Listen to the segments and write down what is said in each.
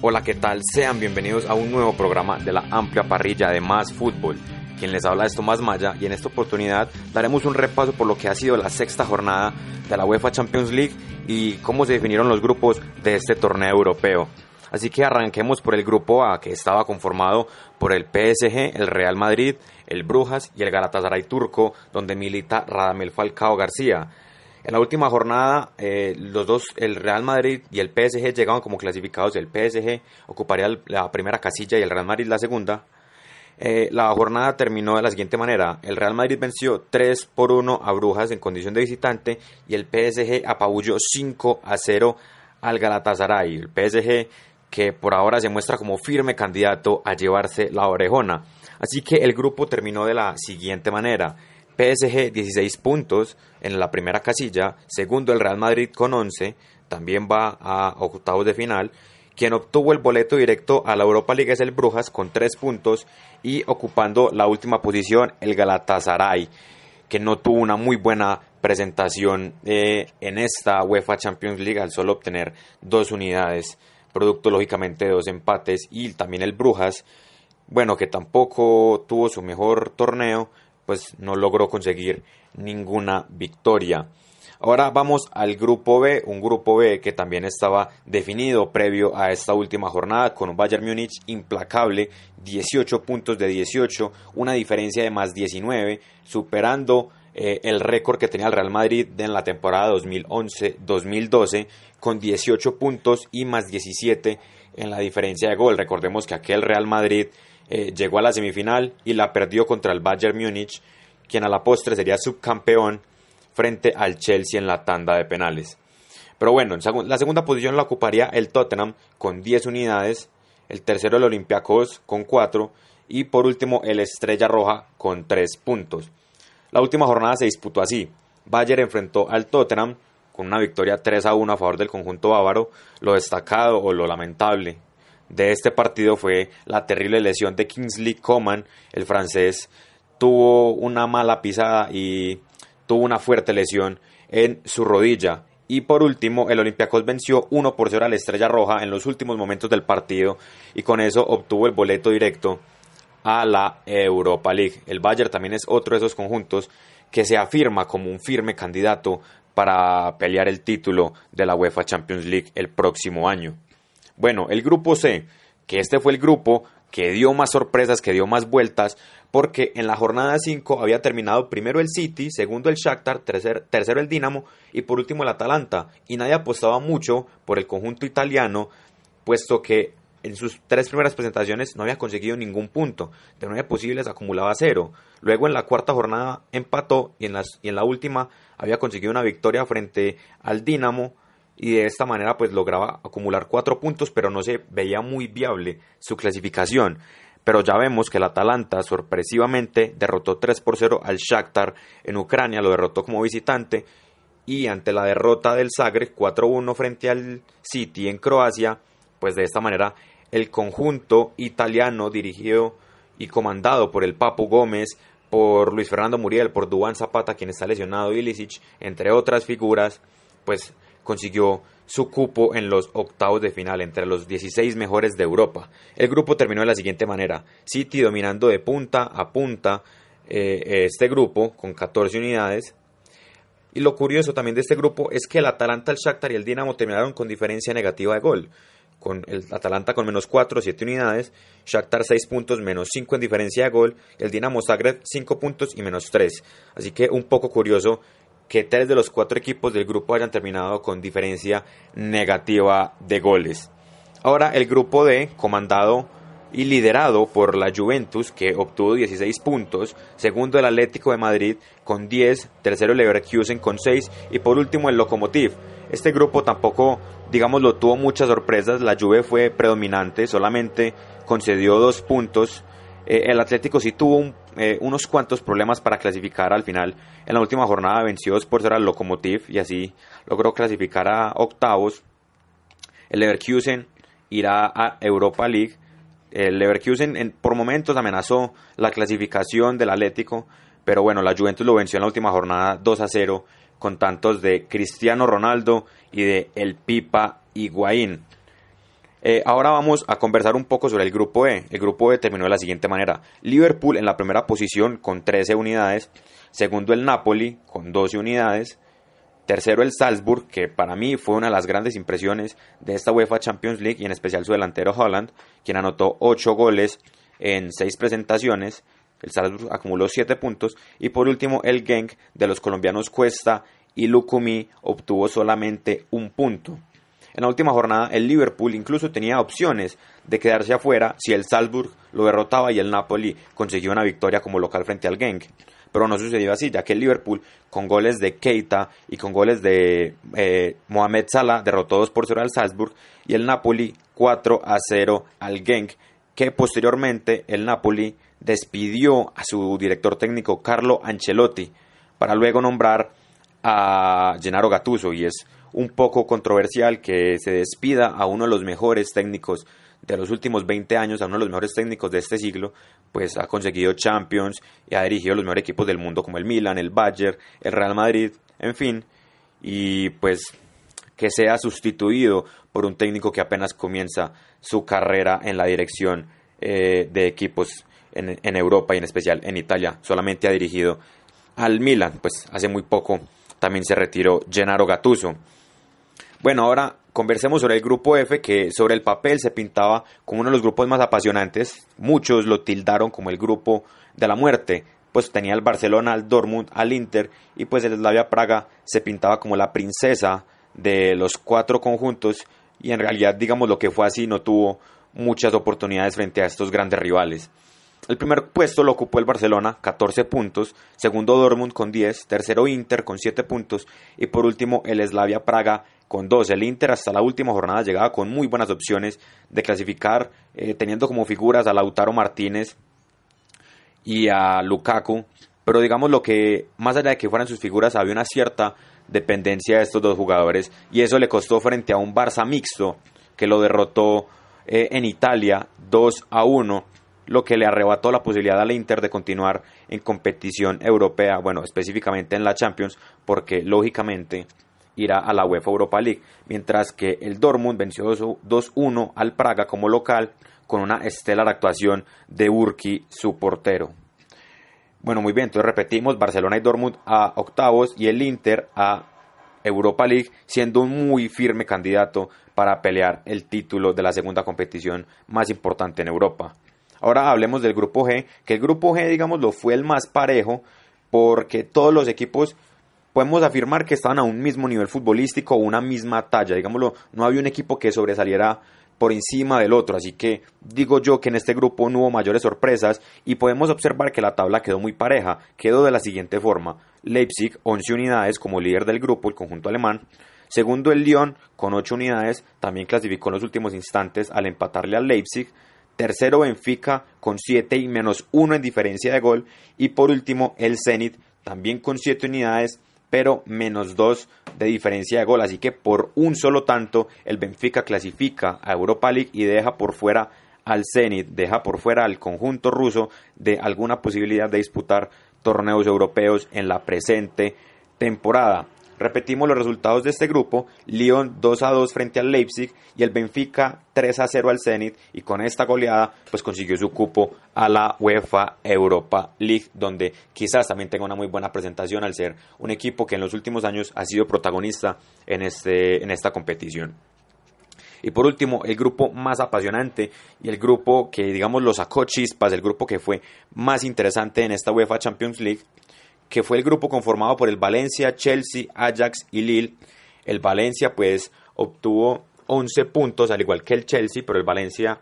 Hola, ¿qué tal? Sean bienvenidos a un nuevo programa de la amplia parrilla de Más Fútbol. Quien les habla es Tomás Maya y en esta oportunidad daremos un repaso por lo que ha sido la sexta jornada de la UEFA Champions League y cómo se definieron los grupos de este torneo europeo. Así que arranquemos por el grupo A, que estaba conformado por el PSG, el Real Madrid, el Brujas y el Galatasaray turco, donde milita Radamel Falcao García. En la última jornada, eh, los dos, el Real Madrid y el PSG llegaban como clasificados. El PSG ocuparía la primera casilla y el Real Madrid la segunda. Eh, la jornada terminó de la siguiente manera. El Real Madrid venció 3 por 1 a Brujas en condición de visitante y el PSG apabulló 5 a 0 al Galatasaray. El PSG que por ahora se muestra como firme candidato a llevarse la orejona. Así que el grupo terminó de la siguiente manera. PSG 16 puntos en la primera casilla, segundo el Real Madrid con 11, también va a octavos de final. Quien obtuvo el boleto directo a la Europa League es el Brujas con 3 puntos y ocupando la última posición el Galatasaray, que no tuvo una muy buena presentación eh, en esta UEFA Champions League al solo obtener dos unidades, producto lógicamente de dos empates. Y también el Brujas, bueno, que tampoco tuvo su mejor torneo, pues no logró conseguir ninguna victoria. Ahora vamos al grupo B, un grupo B que también estaba definido previo a esta última jornada con un Bayern Múnich implacable, 18 puntos de 18, una diferencia de más 19, superando eh, el récord que tenía el Real Madrid en la temporada 2011-2012 con 18 puntos y más 17 en la diferencia de gol. Recordemos que aquel Real Madrid eh, llegó a la semifinal y la perdió contra el Bayern Múnich, quien a la postre sería subcampeón frente al Chelsea en la tanda de penales. Pero bueno, en la segunda posición la ocuparía el Tottenham con 10 unidades, el tercero el Olympiacos con 4 y por último el Estrella Roja con 3 puntos. La última jornada se disputó así. Bayern enfrentó al Tottenham con una victoria 3 a 1 a favor del conjunto bávaro. Lo destacado o lo lamentable de este partido fue la terrible lesión de Kingsley Coman, el francés tuvo una mala pisada y tuvo una fuerte lesión en su rodilla. Y por último, el Olympiacos venció 1 por 0 a la Estrella Roja en los últimos momentos del partido y con eso obtuvo el boleto directo a la Europa League. El Bayern también es otro de esos conjuntos que se afirma como un firme candidato para pelear el título de la UEFA Champions League el próximo año. Bueno, el grupo C, que este fue el grupo que dio más sorpresas, que dio más vueltas, porque en la jornada 5 había terminado primero el City, segundo el Shakhtar, tercero el Dinamo y por último el Atalanta, y nadie apostaba mucho por el conjunto italiano, puesto que en sus tres primeras presentaciones no había conseguido ningún punto, de nueve posibles acumulaba cero, luego en la cuarta jornada empató y en, y en la última había conseguido una victoria frente al Dinamo, y de esta manera pues lograba acumular cuatro puntos pero no se veía muy viable su clasificación. Pero ya vemos que el Atalanta sorpresivamente derrotó 3 por 0 al Shakhtar en Ucrania, lo derrotó como visitante y ante la derrota del Zagreb 4-1 frente al City en Croacia, pues de esta manera el conjunto italiano dirigido y comandado por el Papu Gómez, por Luis Fernando Muriel, por Duan Zapata, quien está lesionado, Ilicic, entre otras figuras, pues consiguió su cupo en los octavos de final entre los 16 mejores de Europa. El grupo terminó de la siguiente manera: City dominando de punta a punta eh, este grupo con 14 unidades. Y lo curioso también de este grupo es que el Atalanta, el Shakhtar y el Dinamo terminaron con diferencia negativa de gol. Con el Atalanta con menos 4, 7 unidades, Shakhtar 6 puntos, menos 5 en diferencia de gol, el Dinamo Zagreb 5 puntos y menos 3. Así que un poco curioso que tres de los cuatro equipos del grupo hayan terminado con diferencia negativa de goles. Ahora el grupo D, comandado y liderado por la Juventus que obtuvo 16 puntos, segundo el Atlético de Madrid con 10, tercero el Leverkusen con 6 y por último el Lokomotiv. Este grupo tampoco, digámoslo, tuvo muchas sorpresas, la Juve fue predominante, solamente concedió dos puntos. Eh, el Atlético sí tuvo eh, unos cuantos problemas para clasificar al final. En la última jornada venció 2 por 0 al Lokomotiv y así logró clasificar a octavos. El Leverkusen irá a Europa League el Leverkusen por momentos amenazó la clasificación del Atlético, pero bueno, la Juventus lo venció en la última jornada 2 a 0 con tantos de Cristiano Ronaldo y de El Pipa Higuaín. Eh, ahora vamos a conversar un poco sobre el grupo E. El grupo E terminó de la siguiente manera. Liverpool en la primera posición con 13 unidades, segundo el Napoli con 12 unidades, Tercero el Salzburg, que para mí fue una de las grandes impresiones de esta UEFA Champions League y en especial su delantero Holland, quien anotó 8 goles en 6 presentaciones. El Salzburg acumuló 7 puntos. Y por último el Genk de los colombianos Cuesta y Lukumi obtuvo solamente un punto. En la última jornada el Liverpool incluso tenía opciones de quedarse afuera si el Salzburg lo derrotaba y el Napoli consiguió una victoria como local frente al Genk. Pero no sucedió así, ya que el Liverpool, con goles de Keita y con goles de eh, Mohamed Salah, derrotó 2 por 0 al Salzburg y el Napoli 4 a 0 al Genk, que posteriormente el Napoli despidió a su director técnico Carlo Ancelotti para luego nombrar a Gennaro Gattuso y es un poco controversial que se despida a uno de los mejores técnicos de los últimos 20 años, a uno de los mejores técnicos de este siglo, pues ha conseguido Champions y ha dirigido los mejores equipos del mundo como el Milan, el Bayern, el Real Madrid, en fin, y pues que sea sustituido por un técnico que apenas comienza su carrera en la dirección eh, de equipos en, en Europa y en especial en Italia. Solamente ha dirigido al Milan, pues hace muy poco también se retiró Gennaro Gattuso. Bueno, ahora conversemos sobre el grupo F, que sobre el papel se pintaba como uno de los grupos más apasionantes. Muchos lo tildaron como el grupo de la muerte, pues tenía el Barcelona, al Dortmund, al Inter, y pues el Slavia Praga se pintaba como la princesa de los cuatro conjuntos, y en realidad, digamos, lo que fue así, no tuvo muchas oportunidades frente a estos grandes rivales. El primer puesto lo ocupó el Barcelona, 14 puntos, segundo Dortmund con 10, tercero Inter con 7 puntos y por último el Slavia Praga con 2. El Inter hasta la última jornada llegaba con muy buenas opciones de clasificar, eh, teniendo como figuras a Lautaro Martínez y a Lukaku, pero digamos lo que más allá de que fueran sus figuras había una cierta dependencia de estos dos jugadores y eso le costó frente a un Barça mixto que lo derrotó eh, en Italia 2 a 1 lo que le arrebató la posibilidad al Inter de continuar en competición europea, bueno, específicamente en la Champions, porque lógicamente irá a la UEFA Europa League, mientras que el Dortmund venció 2-1 al Praga como local con una estelar actuación de Urki, su portero. Bueno, muy bien, entonces repetimos, Barcelona y Dortmund a octavos y el Inter a Europa League, siendo un muy firme candidato para pelear el título de la segunda competición más importante en Europa. Ahora hablemos del grupo G, que el grupo G, digamos, lo fue el más parejo porque todos los equipos podemos afirmar que estaban a un mismo nivel futbolístico una misma talla, digámoslo, no había un equipo que sobresaliera por encima del otro, así que digo yo que en este grupo no hubo mayores sorpresas y podemos observar que la tabla quedó muy pareja, quedó de la siguiente forma, Leipzig 11 unidades como líder del grupo, el conjunto alemán, segundo el Lyon con 8 unidades, también clasificó en los últimos instantes al empatarle al Leipzig, tercero Benfica con 7 y menos 1 en diferencia de gol. Y por último el Zenit también con 7 unidades pero menos 2 de diferencia de gol, así que por un solo tanto el Benfica clasifica a Europa League y deja por fuera al Zenit, deja por fuera al conjunto ruso de alguna posibilidad de disputar torneos europeos en la presente temporada. Repetimos los resultados de este grupo, Lyon 2 a 2 frente al Leipzig y el Benfica 3 a 0 al Zenit y con esta goleada pues consiguió su cupo a la UEFA Europa League donde quizás también tenga una muy buena presentación al ser un equipo que en los últimos años ha sido protagonista en, este, en esta competición. Y por último, el grupo más apasionante y el grupo que, digamos, lo sacó chispas, el grupo que fue más interesante en esta UEFA Champions League, que fue el grupo conformado por el Valencia, Chelsea, Ajax y Lille. El Valencia pues obtuvo 11 puntos, al igual que el Chelsea, pero el Valencia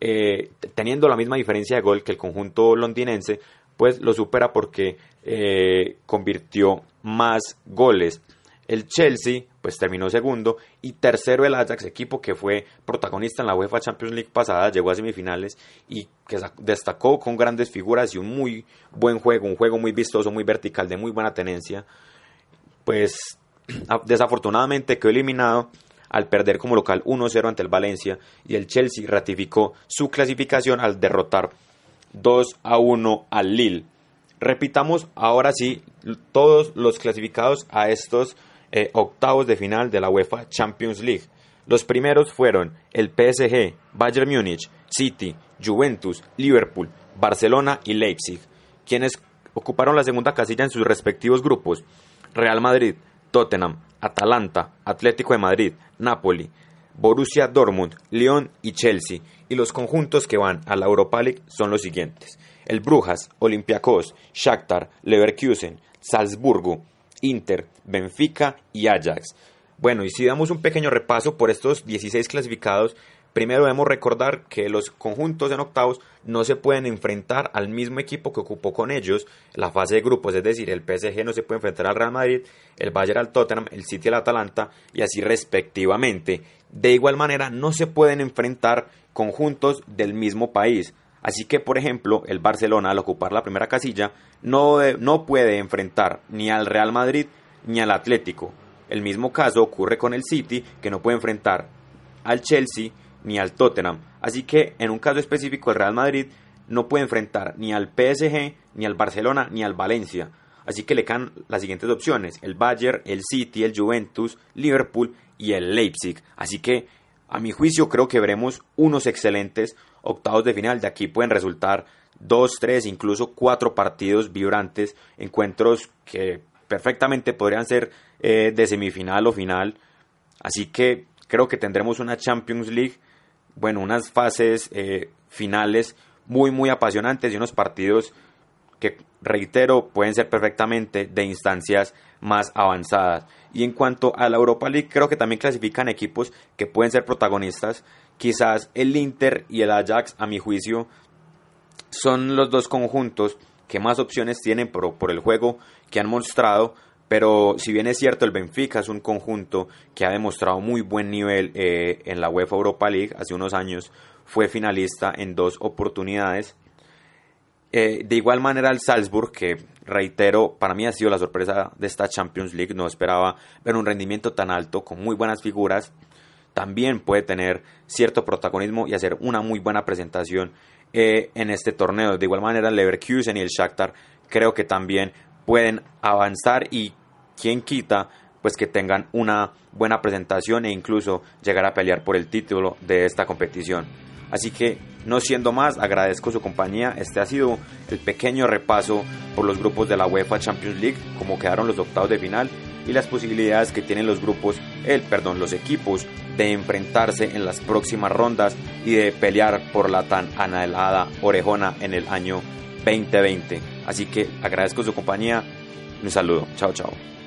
eh, teniendo la misma diferencia de gol que el conjunto londinense, pues lo supera porque eh, convirtió más goles. El Chelsea pues terminó segundo y tercero el Ajax, equipo que fue protagonista en la UEFA Champions League pasada, llegó a semifinales y que destacó con grandes figuras y un muy buen juego, un juego muy vistoso, muy vertical, de muy buena tenencia. Pues desafortunadamente quedó eliminado al perder como local 1-0 ante el Valencia y el Chelsea ratificó su clasificación al derrotar 2-1 al Lille. Repitamos ahora sí todos los clasificados a estos eh, octavos de final de la UEFA Champions League. Los primeros fueron el PSG, Bayern Múnich, City, Juventus, Liverpool, Barcelona y Leipzig, quienes ocuparon la segunda casilla en sus respectivos grupos. Real Madrid, Tottenham, Atalanta, Atlético de Madrid, Napoli, Borussia Dortmund, Lyon y Chelsea. Y los conjuntos que van a la Europa League son los siguientes. El Brujas, Olympiacos, Shakhtar, Leverkusen, Salzburgo, Inter, Benfica y Ajax. Bueno, y si damos un pequeño repaso por estos 16 clasificados, Primero debemos recordar que los conjuntos en octavos no se pueden enfrentar al mismo equipo que ocupó con ellos la fase de grupos, es decir, el PSG no se puede enfrentar al Real Madrid, el Bayern al Tottenham, el City al Atalanta y así respectivamente. De igual manera, no se pueden enfrentar conjuntos del mismo país. Así que, por ejemplo, el Barcelona al ocupar la primera casilla no, no puede enfrentar ni al Real Madrid ni al Atlético. El mismo caso ocurre con el City, que no puede enfrentar al Chelsea ni al Tottenham. Así que en un caso específico el Real Madrid no puede enfrentar ni al PSG, ni al Barcelona, ni al Valencia. Así que le quedan las siguientes opciones, el Bayern, el City, el Juventus, Liverpool y el Leipzig. Así que a mi juicio creo que veremos unos excelentes octavos de final. De aquí pueden resultar dos, tres, incluso cuatro partidos vibrantes, encuentros que perfectamente podrían ser eh, de semifinal o final. Así que creo que tendremos una Champions League bueno, unas fases eh, finales muy, muy apasionantes y unos partidos que, reitero, pueden ser perfectamente de instancias más avanzadas. Y en cuanto a la Europa League, creo que también clasifican equipos que pueden ser protagonistas. Quizás el Inter y el Ajax, a mi juicio, son los dos conjuntos que más opciones tienen por, por el juego que han mostrado, pero si bien es cierto, el Benfica es un conjunto que ha demostrado muy buen nivel eh, en la UEFA Europa League. Hace unos años fue finalista en dos oportunidades. Eh, de igual manera el Salzburg, que reitero, para mí ha sido la sorpresa de esta Champions League. No esperaba ver un rendimiento tan alto, con muy buenas figuras. También puede tener cierto protagonismo y hacer una muy buena presentación eh, en este torneo. De igual manera el Leverkusen y el Shakhtar creo que también pueden avanzar y quien quita pues que tengan una buena presentación e incluso llegar a pelear por el título de esta competición. Así que no siendo más, agradezco su compañía. Este ha sido el pequeño repaso por los grupos de la UEFA Champions League, como quedaron los octavos de final y las posibilidades que tienen los grupos, el perdón, los equipos de enfrentarse en las próximas rondas y de pelear por la tan anhelada orejona en el año 2020. Así que agradezco su compañía. Un saludo. Chao, chao.